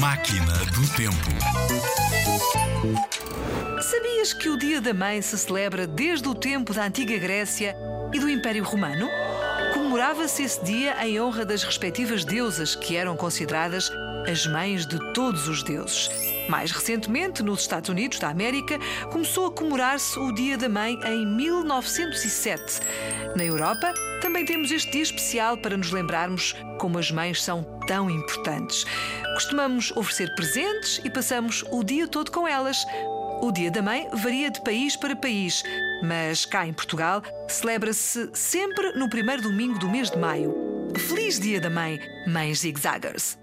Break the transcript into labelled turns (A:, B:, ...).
A: Máquina do Tempo.
B: Sabias que o Dia da Mãe se celebra desde o tempo da Antiga Grécia e do Império Romano? Comemorava-se esse dia em honra das respectivas deusas, que eram consideradas as mães de todos os deuses. Mais recentemente, nos Estados Unidos da América, começou a comemorar-se o Dia da Mãe em 1907. Na Europa, também temos este dia especial para nos lembrarmos como as mães são tão importantes. Costumamos oferecer presentes e passamos o dia todo com elas. O Dia da Mãe varia de país para país, mas cá em Portugal celebra-se sempre no primeiro domingo do mês de maio. Feliz Dia da Mãe, Mães Zigzaggers!